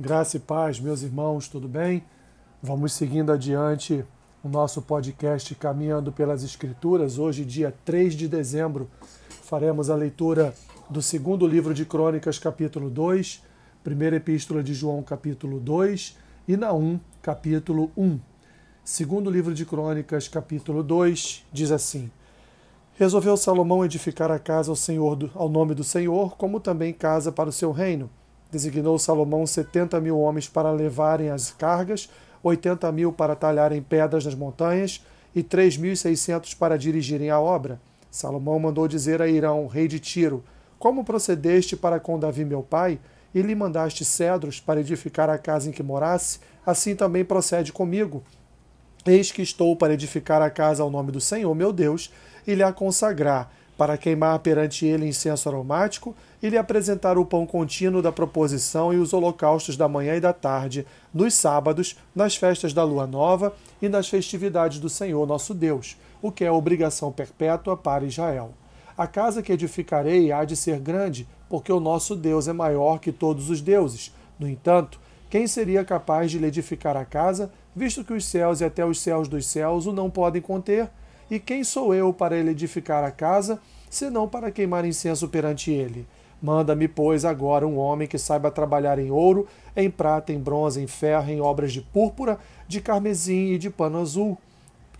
Graça e paz, meus irmãos, tudo bem? Vamos seguindo adiante o nosso podcast Caminhando pelas Escrituras. Hoje, dia 3 de dezembro, faremos a leitura do segundo livro de Crônicas, capítulo 2, primeira epístola de João, capítulo 2 e Naum, capítulo 1. Segundo livro de Crônicas, capítulo 2, diz assim: Resolveu Salomão edificar a casa ao, Senhor, ao nome do Senhor, como também casa para o seu reino Designou Salomão setenta mil homens para levarem as cargas, oitenta mil para talharem pedras nas montanhas e três mil e seiscentos para dirigirem a obra. Salomão mandou dizer a Irão, rei de Tiro: Como procedeste para com Davi meu pai, e lhe mandaste cedros para edificar a casa em que morasse, assim também procede comigo. Eis que estou para edificar a casa ao nome do Senhor meu Deus, e lhe a consagrar, para queimar perante ele incenso aromático e lhe apresentar o pão contínuo da proposição e os holocaustos da manhã e da tarde, nos sábados, nas festas da lua nova e nas festividades do Senhor nosso Deus, o que é obrigação perpétua para Israel. A casa que edificarei há de ser grande, porque o nosso Deus é maior que todos os deuses. No entanto, quem seria capaz de lhe edificar a casa, visto que os céus e até os céus dos céus o não podem conter? E quem sou eu para ele edificar a casa, senão para queimar incenso perante ele? Manda-me, pois, agora um homem que saiba trabalhar em ouro, em prata, em bronze, em ferro, em obras de púrpura, de carmesim e de pano azul,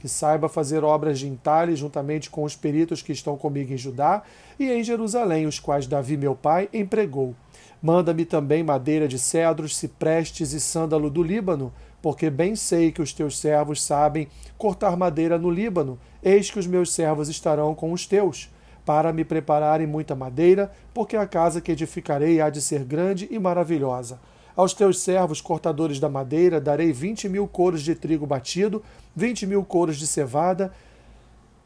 que saiba fazer obras de entalhe juntamente com os peritos que estão comigo em Judá e em Jerusalém, os quais Davi, meu pai, empregou. Manda-me também madeira de cedros, ciprestes e sândalo do Líbano, porque bem sei que os teus servos sabem cortar madeira no Líbano, eis que os meus servos estarão com os teus, para me prepararem muita madeira, porque a casa que edificarei há de ser grande e maravilhosa. Aos teus servos, cortadores da madeira, darei vinte mil coros de trigo batido, vinte mil coros de cevada,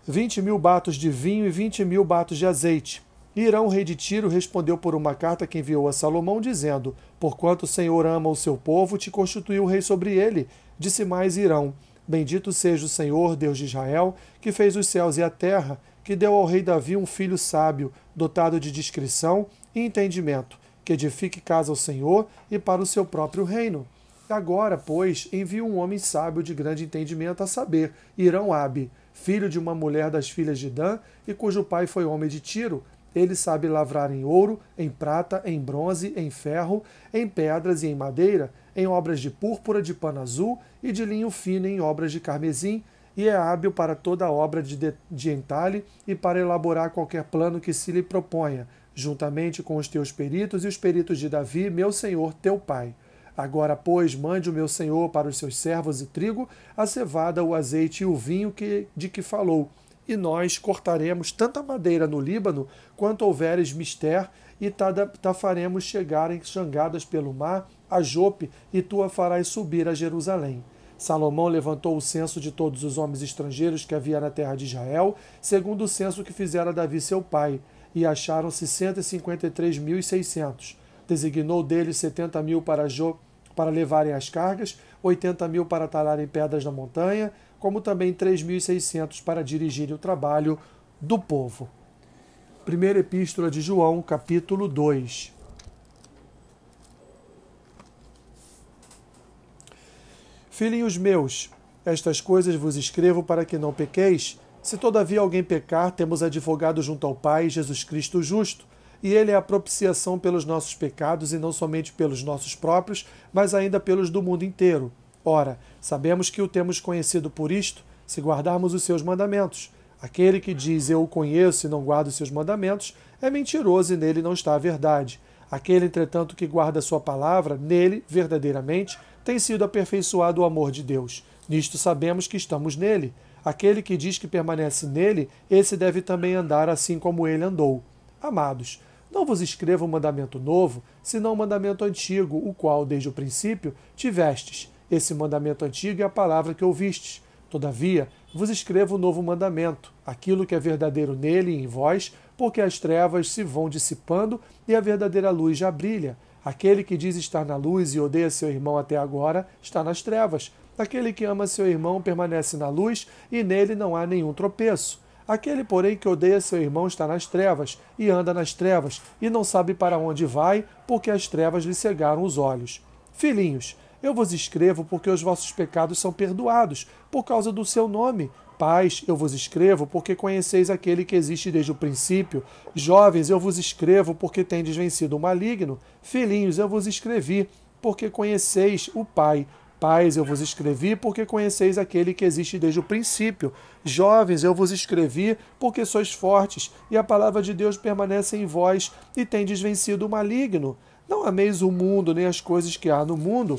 vinte mil batos de vinho e vinte mil batos de azeite Irão, rei de Tiro, respondeu por uma carta que enviou a Salomão, dizendo: Porquanto o Senhor ama o seu povo, te constituiu rei sobre ele. Disse mais Irão: Bendito seja o Senhor, Deus de Israel, que fez os céus e a terra, que deu ao rei Davi um filho sábio, dotado de discrição e entendimento, que edifique casa ao Senhor e para o seu próprio reino. Agora, pois, envia um homem sábio de grande entendimento, a saber, Irão Abi, filho de uma mulher das filhas de Dan, e cujo pai foi homem de Tiro, ele sabe lavrar em ouro, em prata, em bronze, em ferro, em pedras e em madeira, em obras de púrpura, de pano azul e de linho fino em obras de carmesim, e é hábil para toda obra de, de entalhe e para elaborar qualquer plano que se lhe proponha, juntamente com os teus peritos e os peritos de Davi, meu senhor, teu pai. Agora, pois, mande o meu senhor para os seus servos e trigo, a cevada, o azeite e o vinho que, de que falou, e nós cortaremos tanta madeira no Líbano quanto houveres mister, e ta faremos chegar em jangadas pelo mar a Jope, e tu a farás subir a Jerusalém. Salomão levantou o censo de todos os homens estrangeiros que havia na terra de Israel, segundo o censo que fizera Davi seu pai, e acharam-se cento e cinquenta e três mil e seiscentos. Designou deles setenta mil para para levarem as cargas, oitenta mil para talarem pedras na montanha, como também 3.600 para dirigirem o trabalho do povo. Primeira Epístola de João, capítulo 2. Filhinhos meus, estas coisas vos escrevo para que não pequeis. Se todavia alguém pecar, temos advogado junto ao Pai, Jesus Cristo justo, e ele é a propiciação pelos nossos pecados, e não somente pelos nossos próprios, mas ainda pelos do mundo inteiro. Ora, sabemos que o temos conhecido por isto, se guardarmos os seus mandamentos. Aquele que diz eu o conheço e não guarda os seus mandamentos é mentiroso e nele não está a verdade. Aquele, entretanto, que guarda a sua palavra, nele, verdadeiramente, tem sido aperfeiçoado o amor de Deus. Nisto sabemos que estamos nele. Aquele que diz que permanece nele, esse deve também andar assim como ele andou. Amados, não vos escrevo um mandamento novo, senão um mandamento antigo, o qual, desde o princípio, tivestes esse mandamento antigo é a palavra que ouvistes. Todavia, vos escrevo um novo mandamento, aquilo que é verdadeiro nele e em vós, porque as trevas se vão dissipando e a verdadeira luz já brilha. Aquele que diz estar na luz e odeia seu irmão até agora está nas trevas. Aquele que ama seu irmão permanece na luz e nele não há nenhum tropeço. Aquele, porém, que odeia seu irmão está nas trevas e anda nas trevas e não sabe para onde vai, porque as trevas lhe cegaram os olhos. Filhinhos, eu vos escrevo porque os vossos pecados são perdoados, por causa do seu nome. Pais, eu vos escrevo porque conheceis aquele que existe desde o princípio. Jovens, eu vos escrevo porque tendes vencido o maligno. Filhinhos, eu vos escrevi porque conheceis o Pai. Pais, eu vos escrevi porque conheceis aquele que existe desde o princípio. Jovens, eu vos escrevi porque sois fortes, e a palavra de Deus permanece em vós, e tendes vencido o maligno. Não ameis o mundo, nem as coisas que há no mundo.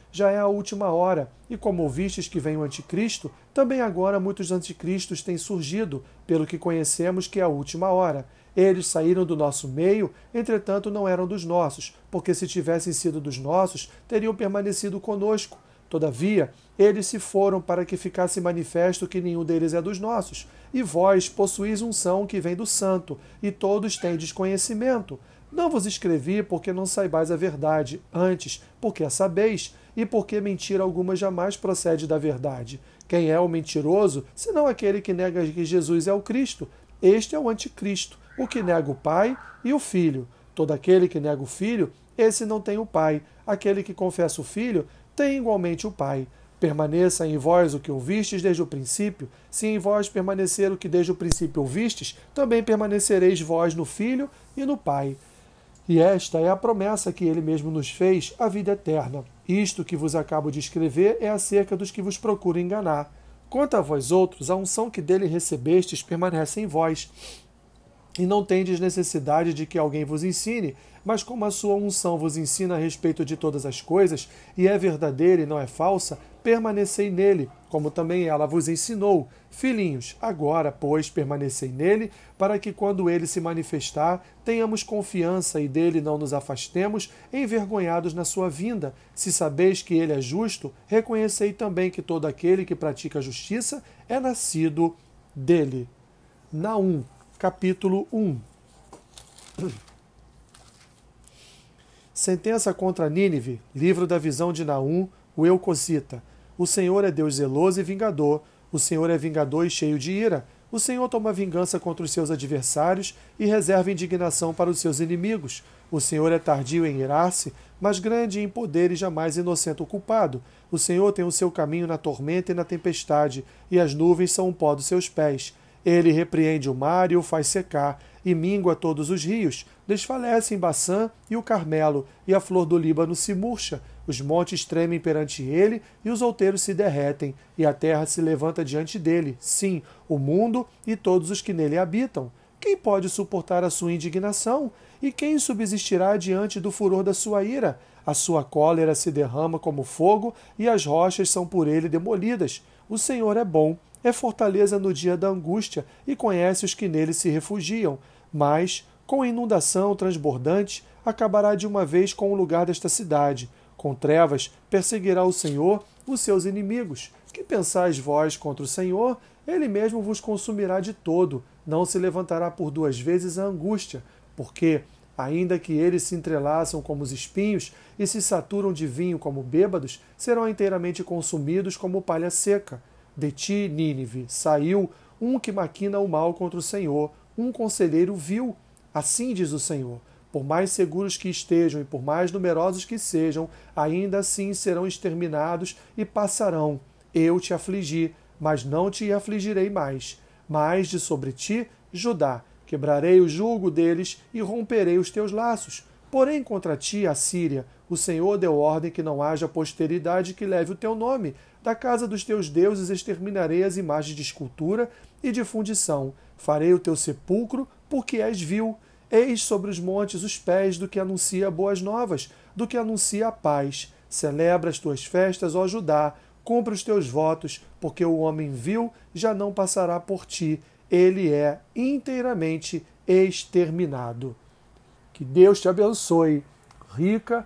já é a última hora, e como ouvistes que vem o anticristo, também agora muitos anticristos têm surgido, pelo que conhecemos que é a última hora. Eles saíram do nosso meio, entretanto não eram dos nossos, porque se tivessem sido dos nossos, teriam permanecido conosco. Todavia, eles se foram para que ficasse manifesto que nenhum deles é dos nossos. E vós possuís unção que vem do santo, e todos têm desconhecimento. Não vos escrevi porque não saibais a verdade, antes, porque a sabeis, e porque mentira alguma jamais procede da verdade. Quem é o mentiroso, senão aquele que nega que Jesus é o Cristo? Este é o anticristo, o que nega o Pai e o Filho. Todo aquele que nega o Filho, esse não tem o Pai. Aquele que confessa o Filho, tem igualmente o Pai. Permaneça em vós o que ouvistes desde o princípio. Se em vós permanecer o que desde o princípio ouvistes, também permanecereis vós no Filho e no Pai. E esta é a promessa que ele mesmo nos fez, a vida eterna. Isto que vos acabo de escrever é acerca dos que vos procuram enganar. Quanto a vós outros, a unção que dele recebestes permanece em vós. E não tendes necessidade de que alguém vos ensine, mas como a sua unção vos ensina a respeito de todas as coisas, e é verdadeira e não é falsa, permanecei nele, como também ela vos ensinou. Filhinhos, agora, pois, permanecei nele, para que quando ele se manifestar, tenhamos confiança e dele não nos afastemos, envergonhados na sua vinda. Se sabeis que ele é justo, reconhecei também que todo aquele que pratica a justiça é nascido dele. Naum, capítulo 1. Sentença contra Nínive, livro da visão de Naum, o Eucocita. O Senhor é Deus zeloso e vingador, o Senhor é vingador e cheio de ira. O Senhor toma vingança contra os seus adversários e reserva indignação para os seus inimigos. O Senhor é tardio em irar-se, mas grande em poder e jamais inocente o culpado. O Senhor tem o seu caminho na tormenta e na tempestade, e as nuvens são o pó dos seus pés. Ele repreende o mar e o faz secar, e mingua todos os rios. Desfalece em Baçã e o Carmelo, e a flor do Líbano se murcha. Os montes tremem perante ele, e os outeiros se derretem, e a terra se levanta diante dele. Sim, o mundo e todos os que nele habitam. Quem pode suportar a sua indignação? E quem subsistirá diante do furor da sua ira? A sua cólera se derrama como fogo, e as rochas são por ele demolidas. O Senhor é bom é fortaleza no dia da angústia e conhece os que nele se refugiam, mas, com inundação transbordante, acabará de uma vez com o lugar desta cidade. Com trevas perseguirá o Senhor os seus inimigos. Que pensais vós contra o Senhor? Ele mesmo vos consumirá de todo, não se levantará por duas vezes a angústia, porque, ainda que eles se entrelaçam como os espinhos e se saturam de vinho como bêbados, serão inteiramente consumidos como palha seca. De ti, Nínive, saiu um que maquina o mal contra o Senhor, um conselheiro vil. Assim diz o Senhor: por mais seguros que estejam e por mais numerosos que sejam, ainda assim serão exterminados e passarão. Eu te afligi, mas não te afligirei mais. Mas de sobre ti, Judá, quebrarei o jugo deles e romperei os teus laços. Porém, contra ti, a Síria, o Senhor deu ordem que não haja posteridade que leve o teu nome, da casa dos teus deuses exterminarei as imagens de escultura e de fundição. Farei o teu sepulcro, porque és vil. Eis sobre os montes os pés do que anuncia boas novas, do que anuncia a paz. Celebra as tuas festas, ó Judá, cumpre os teus votos, porque o homem vil já não passará por ti, ele é inteiramente exterminado. Que Deus te abençoe, rica